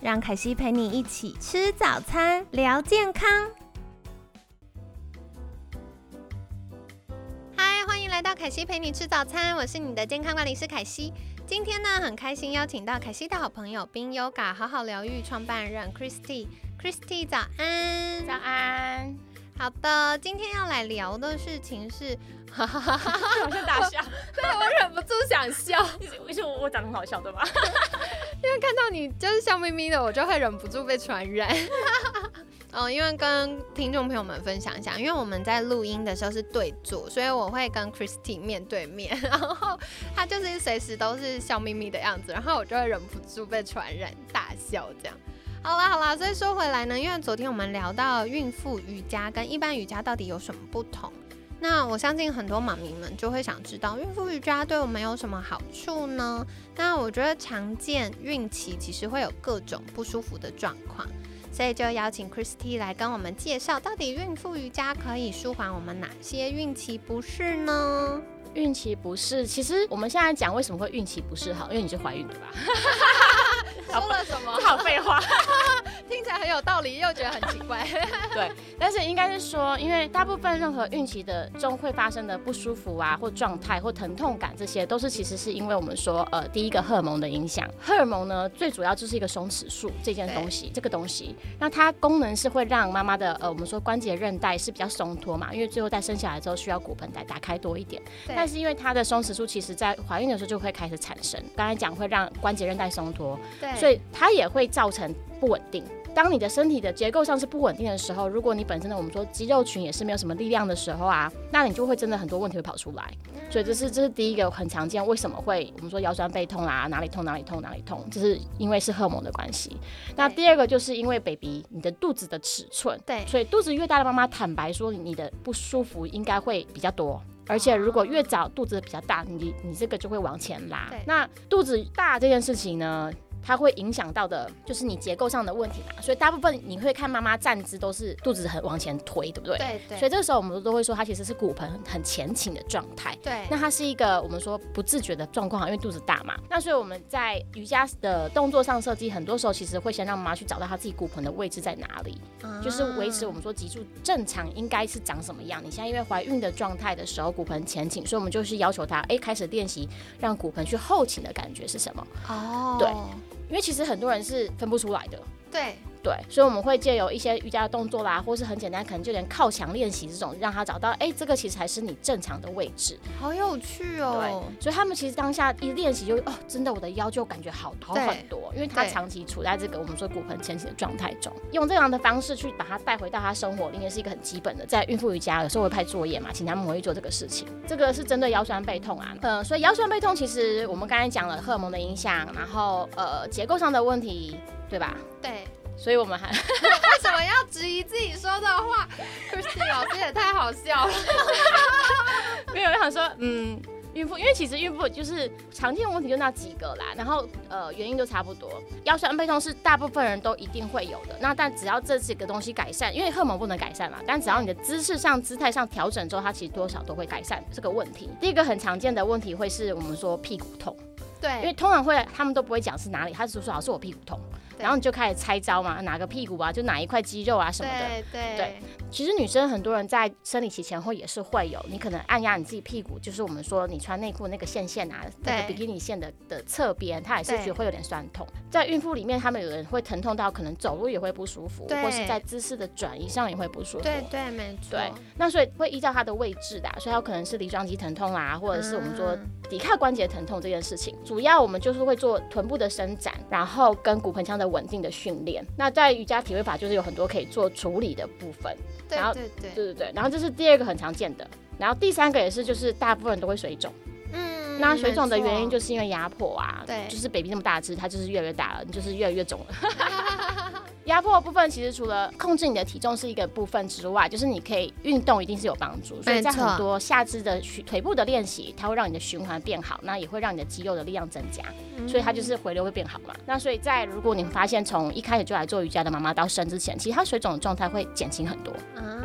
让凯西陪你一起吃早餐，聊健康。嗨，欢迎来到凯西陪你吃早餐，我是你的健康管理师凯西。今天呢，很开心邀请到凯西的好朋友冰 Yoga 好好疗愈创办人 Christy。Christy，早安！早安！好的，今天要来聊的事情是，哈哈哈哈哈，好像大笑，对我忍不住想笑，为什么我长得很好笑，对吧？因为看到你就是笑眯眯的，我就会忍不住被传染。哦，因为跟听众朋友们分享一下，因为我们在录音的时候是对坐，所以我会跟 Christy 面对面，然后他就是随时都是笑眯眯的样子，然后我就会忍不住被传染大笑这样。好啦好啦，所以说回来呢，因为昨天我们聊到孕妇瑜伽跟一般瑜伽到底有什么不同，那我相信很多妈咪们就会想知道孕妇瑜伽对我们有什么好处呢？那我觉得常见孕期其实会有各种不舒服的状况，所以就邀请 Christy 来跟我们介绍，到底孕妇瑜伽可以舒缓我们哪些孕期不适呢？孕期不适，其实我们现在讲为什么会孕期不适，好，因为你是怀孕的吧？说了什么？好废话，听起来很有道理，又觉得很奇怪。对，但是应该是说，因为大部分任何孕期的中会发生的不舒服啊，或状态或疼痛感，这些都是其实是因为我们说，呃，第一个荷尔蒙的影响。荷尔蒙呢，最主要就是一个松弛素这件东西，这个东西，那它功能是会让妈妈的呃，我们说关节韧带是比较松脱嘛，因为最后在生下来之后需要骨盆来打开多一点。但是因为它的松弛素，其实在怀孕的时候就会开始产生。刚才讲会让关节韧带松脱。对。所以它也会造成不稳定。当你的身体的结构上是不稳定的时候，如果你本身的我们说肌肉群也是没有什么力量的时候啊，那你就会真的很多问题会跑出来。所以这是这是第一个很常见，为什么会我们说腰酸背痛啊，哪里痛哪里痛哪里痛，这是因为是荷尔蒙的关系。那第二个就是因为 baby 你的肚子的尺寸，对，所以肚子越大的妈妈坦白说，你的不舒服应该会比较多。而且如果越早肚子比较大，你你这个就会往前拉。那肚子大这件事情呢？它会影响到的，就是你结构上的问题嘛，所以大部分你会看妈妈站姿都是肚子很往前推，对不对？对对。所以这个时候我们都会说，它其实是骨盆很前倾的状态。对。那它是一个我们说不自觉的状况，因为肚子大嘛。那所以我们在瑜伽的动作上设计，很多时候其实会先让妈妈去找到她自己骨盆的位置在哪里，就是维持我们说脊柱正常应该是长什么样。你现在因为怀孕的状态的时候，骨盆前倾，所以我们就是要求她，哎，开始练习让骨盆去后倾的感觉是什么？哦。对。因为其实很多人是分不出来的，对。对，所以我们会借由一些瑜伽的动作啦，或是很简单，可能就连靠墙练习这种，让他找到，哎，这个其实才是你正常的位置。好有趣哦。对，所以他们其实当下一练习就，哦，真的我的腰就感觉好好很多，因为他长期处在这个我们说骨盆前倾的状态中，用这样的方式去把它带回到他生活里面是一个很基本的。在孕妇瑜伽有时候会派作业嘛，请他们回去做这个事情。这个是针对腰酸背痛啊，嗯，所以腰酸背痛其实我们刚才讲了荷尔蒙的影响，然后呃结构上的问题，对吧？对。所以我们还为什么要质疑自己说的话？Christy 老师也太好笑了。没有，我想说，嗯，孕妇，因为其实孕妇就是常见问题就那几个啦，然后呃原因都差不多。腰酸背痛是大部分人都一定会有的，那但只要这几个东西改善，因为荷尔蒙不能改善嘛，但只要你的姿势上、姿态上调整之后，它其实多少都会改善这个问题。第一个很常见的问题会是我们说屁股痛，对，因为通常会他们都不会讲是哪里，他只说老师我屁股痛。然后你就开始拆招嘛，哪个屁股啊，就哪一块肌肉啊什么的。对对。其实女生很多人在生理期前后也是会有，你可能按压你自己屁股，就是我们说你穿内裤那个线线啊，那个比基尼线的的侧边，它也是觉得会有点酸痛。在孕妇里面，她们有人会疼痛到可能走路也会不舒服，或是在姿势的转移上也会不舒服。对对，没错。对，那所以会依照她的位置的，所以它可能是梨状肌疼痛啦，或者是我们说抵抗关节疼痛这件事情。主要我们就是会做臀部的伸展，然后跟骨盆腔的稳定的训练。那在瑜伽体位法就是有很多可以做处理的部分。然后对对对对，然后这是第二个很常见的，然后第三个也是，就是大部分人都会水肿。嗯，嗯那水肿的原因就是因为压迫啊，对就是 baby 那么大只，它就是越来越大了，你就是越来越肿了。压迫的部分其实除了控制你的体重是一个部分之外，就是你可以运动一定是有帮助，所以在很多下肢的循腿部的练习，它会让你的循环变好，那也会让你的肌肉的力量增加，所以它就是回流会变好嘛。那所以在如果你发现从一开始就来做瑜伽的妈妈到生之前，其实她水肿的状态会减轻很多。啊，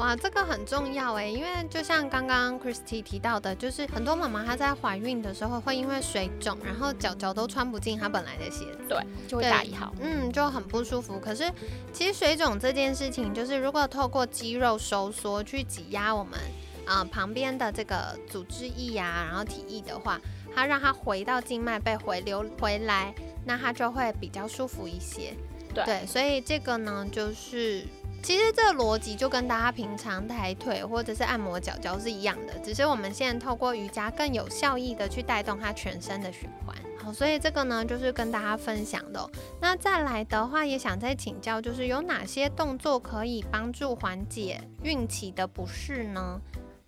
哇，这个很重要哎，因为就像刚刚 Christy 提到的，就是很多妈妈她在怀孕的时候会因为水肿，然后脚脚都穿不进她本来的鞋子，对，就会对大一号。嗯，就很不舒服。可是其实水肿这件事情，就是如果透过肌肉收缩去挤压我们啊、呃旁边的这个组织液呀、然后体液的话，它让它回到静脉被回流回来，那它就会比较舒服一些。对所以这个呢，就是其实这个逻辑就跟大家平常抬腿或者是按摩脚脚是一样的，只是我们现在透过瑜伽更有效益的去带动它全身的循环。好，所以这个呢就是跟大家分享的、那再来的话，也想再请教，就是有哪些动作可以帮助缓解孕期的不适呢？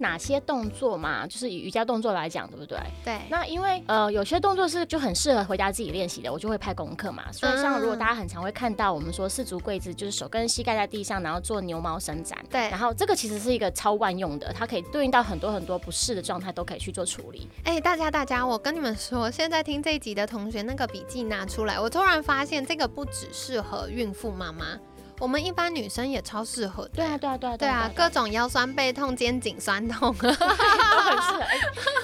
哪些动作嘛，就是以瑜伽动作来讲，对不对？对，那因为呃有些动作是就很适合回家自己练习的，我就会拍功课嘛。所以像如果大家很常会看到我们说四足跪姿，就是手跟膝盖在地上，然后做牛毛伸展。对然后这个其实是一个超万用的，它可以对应到很多很多不适的状态都可以去做处理。哎、大家大家，我跟你们说，现在听这一集的同学，那个笔记拿出来，我突然发现这个不只适合孕妇妈妈，我们一般女生也超适合的。对啊，对啊，对啊，对啊，各种腰酸背痛、肩颈酸痛。都很适合。哎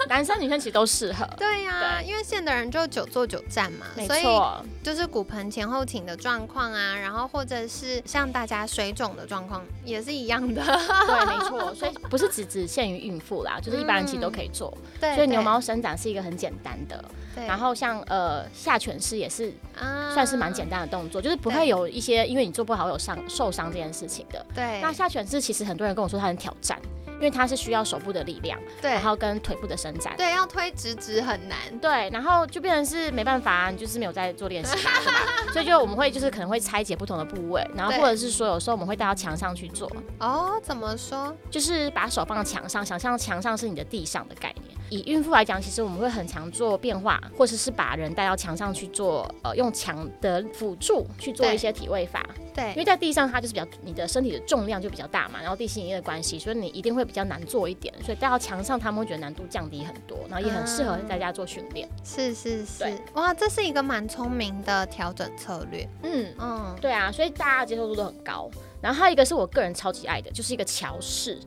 男生女生其实都适合。对呀、对因为现代人就久坐久站嘛，没所以错，就是骨盆前后倾的状况啊，然后或者是像大家水肿的状况也是一样的。对，没错，所以不是只只限于孕妇啦，就是一般人其实都可以做。对，所以牛毛伸展是一个很简单的，对，然后像呃下犬式也是啊算是蛮简单的动作，就是不会有一些因为你做不好有伤受伤这件事情的。对，那下犬式其实很多人跟我说它很挑战，因为它是需要手部的力量，对然后跟腿部的伸展。对要推直直很难。对，然后就变成是没办法啊，你就是没有在做练习？所以就我们会就是可能会拆解不同的部位，然后或者是说有时候我们会带到墙上去做，哦，怎么说？就是把手放到墙上，想象墙上是你的地上的概念。以孕妇来讲，其实我们会很常做变化，或者是把人带到墙上去做，呃，用墙的辅助去做一些体位法。对因为对，在地上它就是比较你的身体的重量就比较大嘛，然后地心引力的关系，所以你一定会比较难做一点。所以带到墙上，他们会觉得难度降低很多，然后也很适合在家做训练。是是是，哇，这是一个蛮聪明的调整策略。嗯，嗯，对啊，所以大家接受度都很高。然后还有一个是我个人超级爱的，就是一个桥式。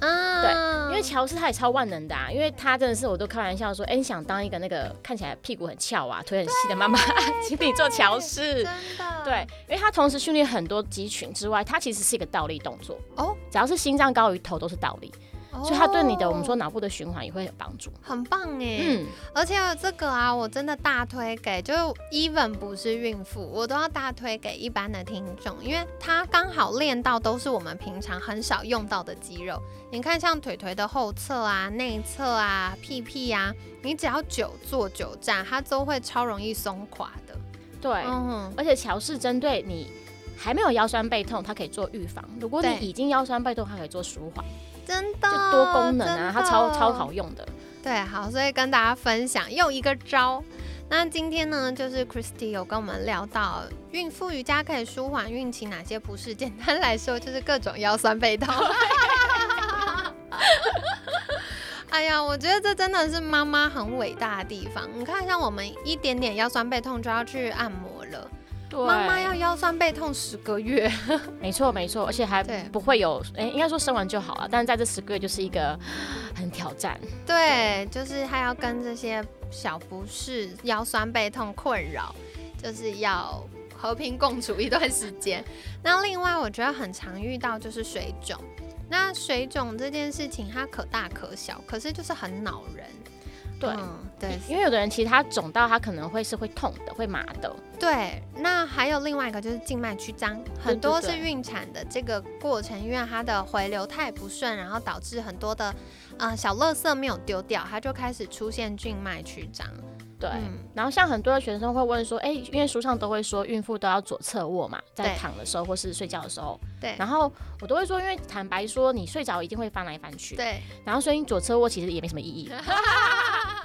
啊，因为乔斯他也超万能的啊，因为他真的是我都开玩笑说，哎、你想当一个那个看起来屁股很翘啊、腿很细的妈妈，请你做乔式。真的对，因为他同时训练很多肌群之外，他其实是一个倒立动作，哦，只要是心脏高于头都是倒立，所以它对你的我们说哦脑部的循环也会有帮助。很棒哎，嗯，而且这个啊，我真的大推给，就 even 不是孕妇，我都要大推给一般的听众，因为它刚好练到都是我们平常很少用到的肌肉。你看，像腿腿的后侧啊、内侧啊、屁屁啊，你只要久坐久站，它都会超容易松垮的。对，嗯，而且乔氏针对你。还没有腰酸背痛，它可以做预防；如果你已经腰酸背痛，它可以做舒缓，真的，就多功能啊，它超超好用的。对，好，所以跟大家分享又一个招。那今天呢，就是 Christy 有跟我们聊到孕妇瑜伽可以舒缓孕期哪些不适，简单来说就是各种腰酸背痛。哎呀，我觉得这真的是妈妈很伟大的地方。你看，像我们一点点腰酸背痛就要去按摩了，对，妈妈要腰酸背痛十个月。没错没错，而且还不会有，哎、应该说生完就好了，但是在这十个月就是一个很挑战。对，就是还要跟这些小不适、腰酸背痛困扰，就是要和平共处一段时间。那另外，我觉得很常遇到就是水肿。那水肿这件事情，它可大可小，可是就是很恼人。对，嗯，对因为有的人其实他肿到他可能会是会痛的，会麻的。对。那还有另外一个就是静脉曲张，很多是孕产的这个过程，因为它的回流太不顺，然后导致很多的呃小垃圾没有丢掉，它就开始出现静脉曲张。对然后像很多的学生会问说，哎、因为书上都会说孕妇都要左侧卧嘛，在躺的时候或是睡觉的时候，对然后我都会说，因为坦白说，你睡着一定会翻来翻去，对，然后所以你左侧卧其实也没什么意义。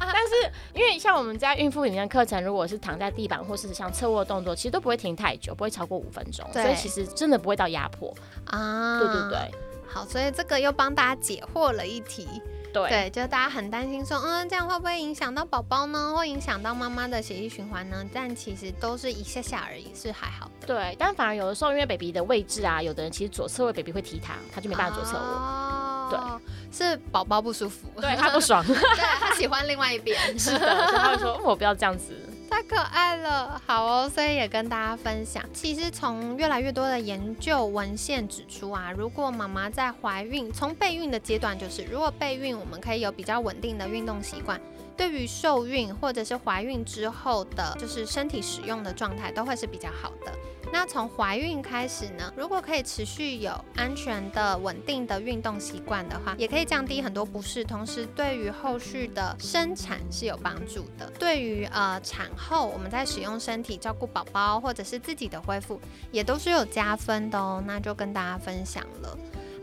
但是因为像我们在孕妇里面的课程，如果是躺在地板或是像侧卧动作，其实都不会停太久，不会超过五分钟，所以其实真的不会到压迫。啊，对对对好，所以这个又帮大家解惑了一题。对对，就大家很担心说，嗯，这样会不会影响到宝宝呢？会影响到妈妈的血液循环呢？但其实都是一下下而已，是还好的。对，但反而有的时候因为 baby 的位置啊，有的人其实左侧位 baby 会踢他，他就没办法左侧卧。哦，对，是宝宝不舒服，对他不爽，对他喜欢另外一边，是的，所以他会说、嗯我不要这样子。太可爱了。好哦，所以也跟大家分享，其实从越来越多的研究文献指出啊，如果妈妈在怀孕，从备孕的阶段就是，如果备孕我们可以有比较稳定的运动习惯。对于受孕或者是怀孕之后的，就是身体使用的状态都会是比较好的。那从怀孕开始呢，如果可以持续有安全的、稳定的运动习惯的话，也可以降低很多不适，同时对于后续的生产是有帮助的。对于呃产后我们在使用身体照顾宝宝或者是自己的恢复，也都是有加分的哦。那就跟大家分享了。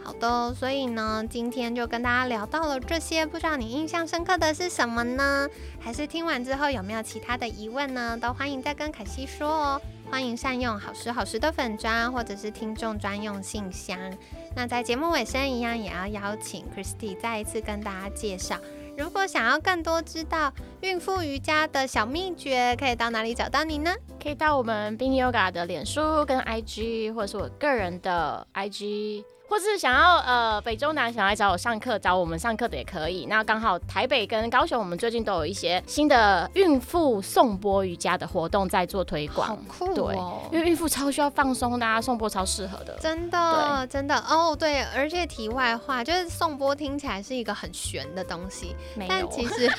好的，所以呢，今天就跟大家聊到了这些，不知道你印象深刻的是什么呢？还是听完之后有没有其他的疑问呢？都欢迎再跟凯西说哦。欢迎善用好时好时的粉砖，或者是听众专用信箱。那在节目尾声一样，也要邀请 Christy 再一次跟大家介绍，如果想要更多知道孕妇瑜伽的小秘诀，可以到哪里找到你呢？可以到我们冰 Yoga 的脸书跟 IG，或者是我个人的 IG，或是想要呃北中南想来找我上课，找我们上课的也可以。那刚好台北跟高雄，我们最近都有一些新的孕妇颂钵瑜伽的活动在做推好广。酷对哦！因为孕妇超需要放松的、啊，颂钵超适合的。真的，真的哦，对，而且题外话，就是颂钵听起来是一个很玄的东西，但其 实，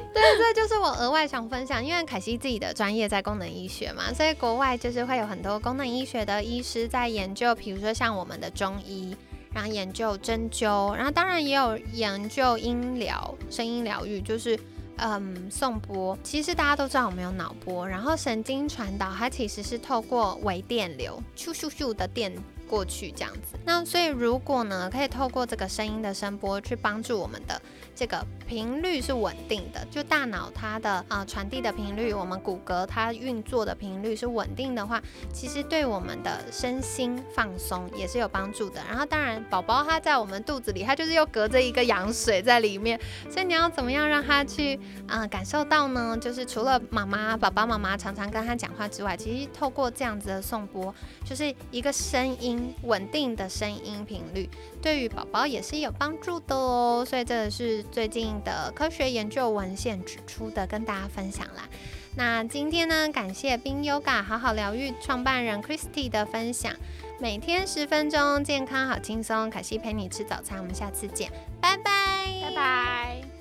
对，这就是我额外想分享，因为凯西自己的专业在功能医学嘛，所以国外就是会有很多功能医学的医师在研究，比如说像我们的中医。然后研究针灸，然后当然也有研究音疗、声音疗愈，就是嗯颂钵。其实大家都知道我们有脑波，然后神经传导它其实是透过微电流，咻咻咻的电过去这样子。那所以如果呢，可以透过这个声音的声波去帮助我们的这个频率是稳定的，就大脑它的啊传递的频率，我们骨骼它运作的频率是稳定的话，其实对我们的身心放松也是有帮助的。然后当然，宝宝他在我们肚子里，他就是又隔着一个羊水在里面，所以你要怎么样让他去啊、感受到呢？就是除了妈妈、爸爸妈妈常常跟他讲话之外，其实透过这样子的颂钵，就是一个声音稳定的声音频率，对于宝宝也是有帮助的哦。所以这个是最近的科学研究文献指出的，跟大家分享啦。那今天呢，感谢冰 Yoga 好好疗愈创办人 Christy 的分享。每天十分钟，健康好轻松。凯西陪你吃早餐，我们下次见，拜拜，拜拜。